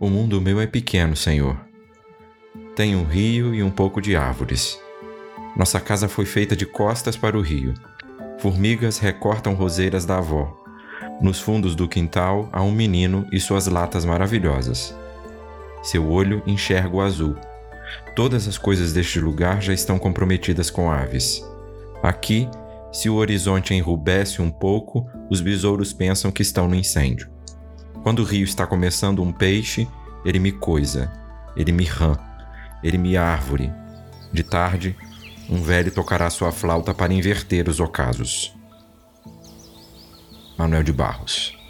O mundo meu é pequeno, Senhor. Tem um rio e um pouco de árvores. Nossa casa foi feita de costas para o rio. Formigas recortam roseiras da avó. Nos fundos do quintal há um menino e suas latas maravilhosas. Seu olho enxerga o azul. Todas as coisas deste lugar já estão comprometidas com aves. Aqui, se o horizonte enrubesce um pouco, os besouros pensam que estão no incêndio. Quando o rio está começando um peixe, ele me coisa, ele me rã, ele me árvore. De tarde, um velho tocará sua flauta para inverter os ocasos. Manuel de Barros